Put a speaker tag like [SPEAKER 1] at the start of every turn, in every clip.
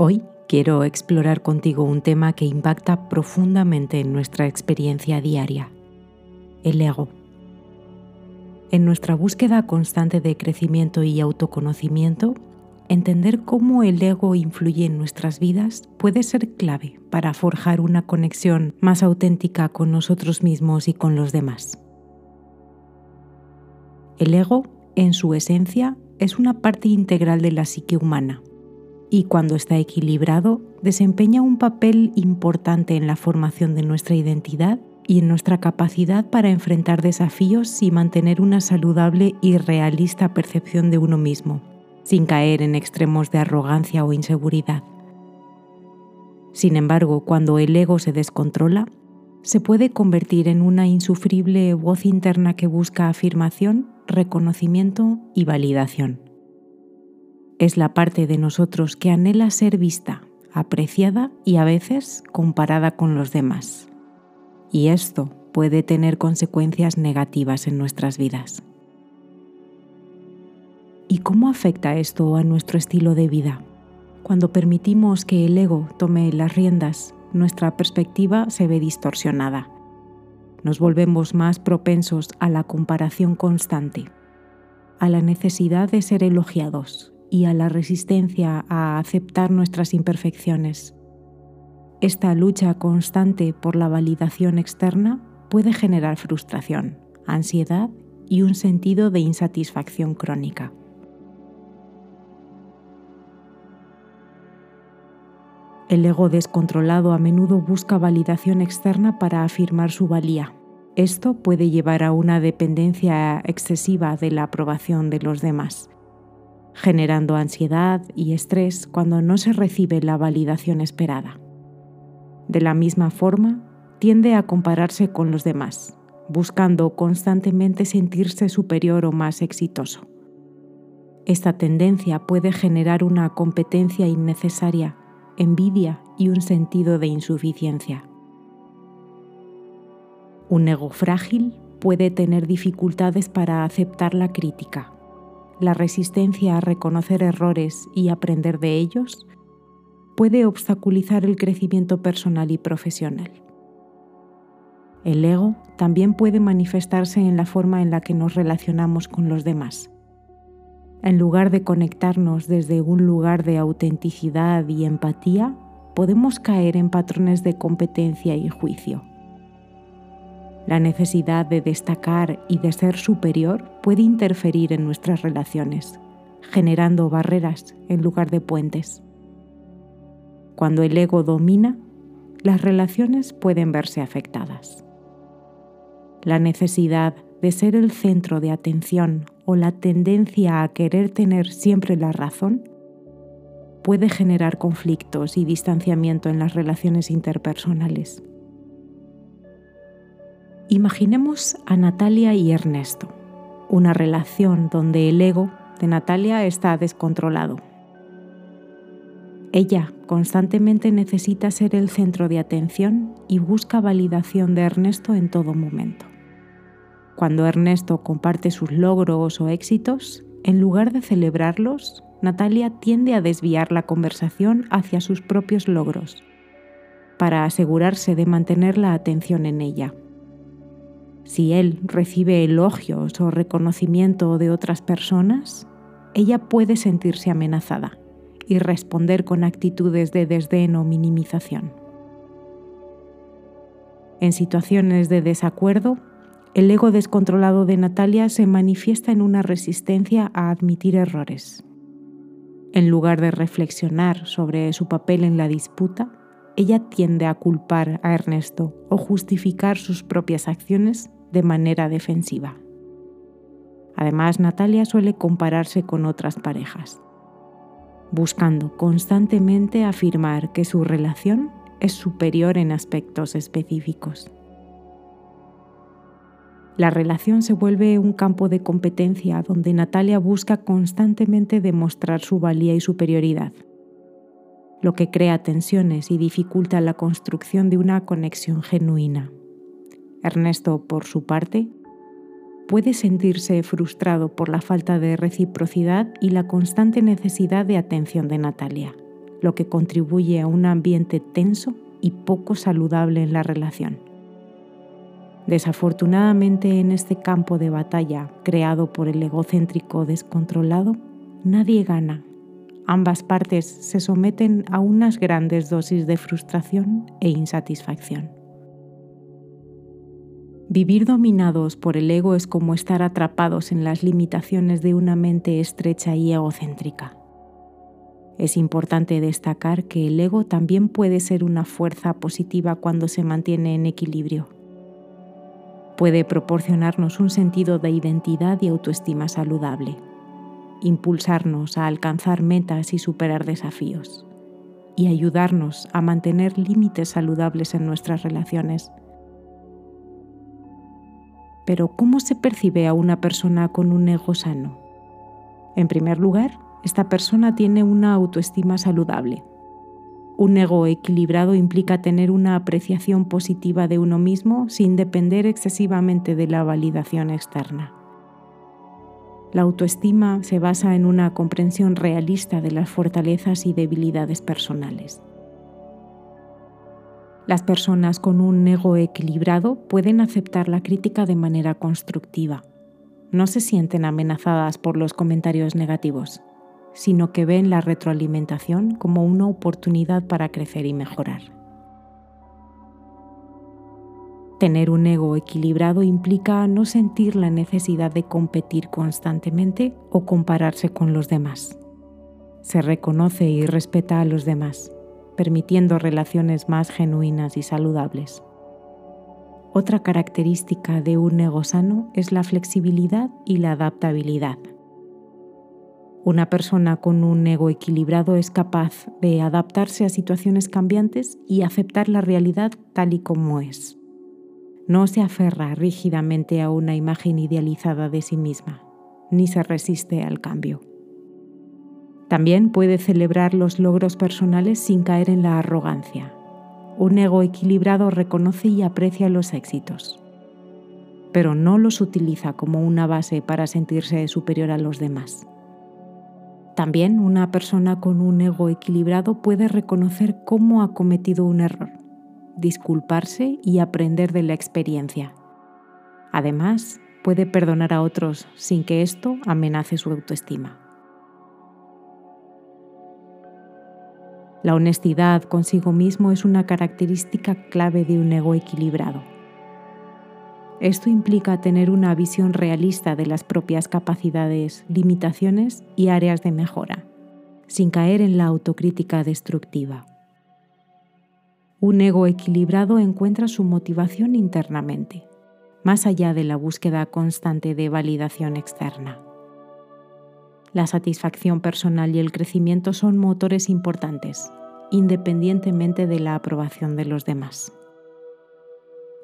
[SPEAKER 1] Hoy quiero explorar contigo un tema que impacta profundamente en nuestra experiencia diaria, el ego. En nuestra búsqueda constante de crecimiento y autoconocimiento, entender cómo el ego influye en nuestras vidas puede ser clave para forjar una conexión más auténtica con nosotros mismos y con los demás. El ego, en su esencia, es una parte integral de la psique humana y cuando está equilibrado desempeña un papel importante en la formación de nuestra identidad y en nuestra capacidad para enfrentar desafíos y mantener una saludable y realista percepción de uno mismo, sin caer en extremos de arrogancia o inseguridad. Sin embargo, cuando el ego se descontrola, se puede convertir en una insufrible voz interna que busca afirmación, reconocimiento y validación es la parte de nosotros que anhela ser vista, apreciada y a veces comparada con los demás. Y esto puede tener consecuencias negativas en nuestras vidas. ¿Y cómo afecta esto a nuestro estilo de vida? Cuando permitimos que el ego tome las riendas, nuestra perspectiva se ve distorsionada. Nos volvemos más propensos a la comparación constante, a la necesidad de ser elogiados y a la resistencia a aceptar nuestras imperfecciones. Esta lucha constante por la validación externa puede generar frustración, ansiedad y un sentido de insatisfacción crónica. El ego descontrolado a menudo busca validación externa para afirmar su valía. Esto puede llevar a una dependencia excesiva de la aprobación de los demás generando ansiedad y estrés cuando no se recibe la validación esperada. De la misma forma, tiende a compararse con los demás, buscando constantemente sentirse superior o más exitoso. Esta tendencia puede generar una competencia innecesaria, envidia y un sentido de insuficiencia. Un ego frágil puede tener dificultades para aceptar la crítica, la resistencia a reconocer errores y aprender de ellos puede obstaculizar el crecimiento personal y profesional. El ego también puede manifestarse en la forma en la que nos relacionamos con los demás. En lugar de conectarnos desde un lugar de autenticidad y empatía, podemos caer en patrones de competencia y juicio. La necesidad de destacar y de ser superior puede interferir en nuestras relaciones, generando barreras en lugar de puentes. Cuando el ego domina, las relaciones pueden verse afectadas. La necesidad de ser el centro de atención o la tendencia a querer tener siempre la razón puede generar conflictos y distanciamiento en las relaciones interpersonales. Imaginemos a Natalia y Ernesto, una relación donde el ego de Natalia está descontrolado. Ella constantemente necesita ser el centro de atención y busca validación de Ernesto en todo momento. Cuando Ernesto comparte sus logros o éxitos, en lugar de celebrarlos, Natalia tiende a desviar la conversación hacia sus propios logros, para asegurarse de mantener la atención en ella. Si él recibe elogios o reconocimiento de otras personas, ella puede sentirse amenazada y responder con actitudes de desdén o minimización. En situaciones de desacuerdo, el ego descontrolado de Natalia se manifiesta en una resistencia a admitir errores. En lugar de reflexionar sobre su papel en la disputa, ella tiende a culpar a Ernesto o justificar sus propias acciones de manera defensiva. Además, Natalia suele compararse con otras parejas, buscando constantemente afirmar que su relación es superior en aspectos específicos. La relación se vuelve un campo de competencia donde Natalia busca constantemente demostrar su valía y superioridad, lo que crea tensiones y dificulta la construcción de una conexión genuina. Ernesto, por su parte, puede sentirse frustrado por la falta de reciprocidad y la constante necesidad de atención de Natalia, lo que contribuye a un ambiente tenso y poco saludable en la relación. Desafortunadamente en este campo de batalla creado por el egocéntrico descontrolado, nadie gana. Ambas partes se someten a unas grandes dosis de frustración e insatisfacción. Vivir dominados por el ego es como estar atrapados en las limitaciones de una mente estrecha y egocéntrica. Es importante destacar que el ego también puede ser una fuerza positiva cuando se mantiene en equilibrio. Puede proporcionarnos un sentido de identidad y autoestima saludable, impulsarnos a alcanzar metas y superar desafíos, y ayudarnos a mantener límites saludables en nuestras relaciones. Pero ¿cómo se percibe a una persona con un ego sano? En primer lugar, esta persona tiene una autoestima saludable. Un ego equilibrado implica tener una apreciación positiva de uno mismo sin depender excesivamente de la validación externa. La autoestima se basa en una comprensión realista de las fortalezas y debilidades personales. Las personas con un ego equilibrado pueden aceptar la crítica de manera constructiva. No se sienten amenazadas por los comentarios negativos sino que ven la retroalimentación como una oportunidad para crecer y mejorar. Tener un ego equilibrado implica no sentir la necesidad de competir constantemente o compararse con los demás. Se reconoce y respeta a los demás, permitiendo relaciones más genuinas y saludables. Otra característica de un ego sano es la flexibilidad y la adaptabilidad. Una persona con un ego equilibrado es capaz de adaptarse a situaciones cambiantes y aceptar la realidad tal y como es. No se aferra rígidamente a una imagen idealizada de sí misma, ni se resiste al cambio. También puede celebrar los logros personales sin caer en la arrogancia. Un ego equilibrado reconoce y aprecia los éxitos, pero no los utiliza como una base para sentirse superior a los demás. También una persona con un ego equilibrado puede reconocer cómo ha cometido un error, disculparse y aprender de la experiencia. Además, puede perdonar a otros sin que esto amenace su autoestima. La honestidad consigo mismo es una característica clave de un ego equilibrado. Esto implica tener una visión realista de las propias capacidades, limitaciones y áreas de mejora, sin caer en la autocrítica destructiva. Un ego equilibrado encuentra su motivación internamente, más allá de la búsqueda constante de validación externa. La satisfacción personal y el crecimiento son motores importantes, independientemente de la aprobación de los demás.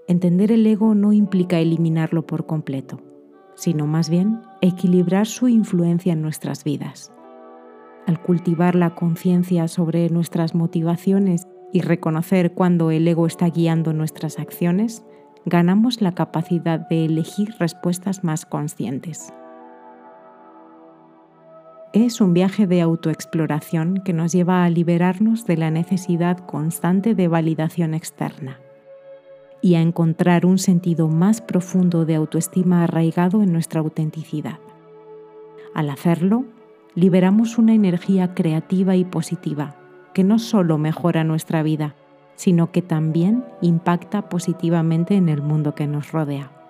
[SPEAKER 1] Entender el ego no implica eliminarlo por completo, sino más bien equilibrar su influencia en nuestras vidas. Al cultivar la conciencia sobre nuestras motivaciones y reconocer cuando el ego está guiando nuestras acciones, ganamos la capacidad de elegir respuestas más conscientes. Es un viaje de autoexploración que nos lleva a liberarnos de la necesidad constante de validación externa y a encontrar un sentido más profundo de autoestima arraigado en nuestra autenticidad. Al hacerlo, liberamos una energía creativa y positiva que no solo mejora nuestra vida, sino que también impacta positivamente en el mundo que nos rodea.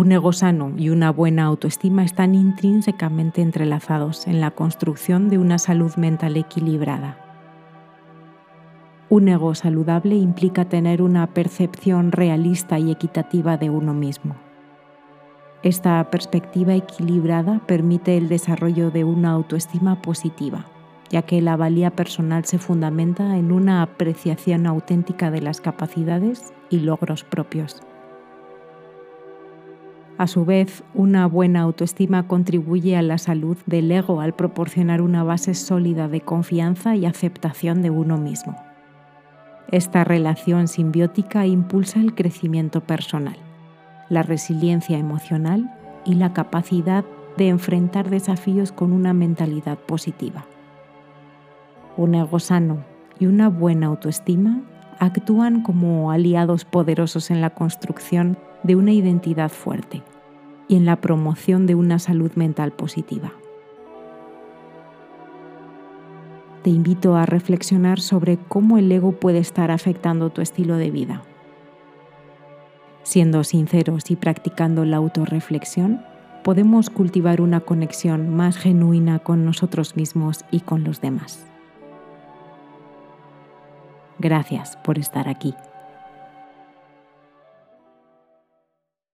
[SPEAKER 1] Un ego sano y una buena autoestima están intrínsecamente entrelazados en la construcción de una salud mental equilibrada. Un ego saludable implica tener una percepción realista y equitativa de uno mismo. Esta perspectiva equilibrada permite el desarrollo de una autoestima positiva, ya que la valía personal se fundamenta en una apreciación auténtica de las capacidades y logros propios. A su vez, una buena autoestima contribuye a la salud del ego al proporcionar una base sólida de confianza y aceptación de uno mismo. Esta relación simbiótica impulsa el crecimiento personal, la resiliencia emocional y la capacidad de enfrentar desafíos con una mentalidad positiva. Un ego sano y una buena autoestima actúan como aliados poderosos en la construcción de una identidad fuerte y en la promoción de una salud mental positiva. Te invito a reflexionar sobre cómo el ego puede estar afectando tu estilo de vida. Siendo sinceros y practicando la autorreflexión, podemos cultivar una conexión más genuina con nosotros mismos y con los demás. Gracias por estar aquí.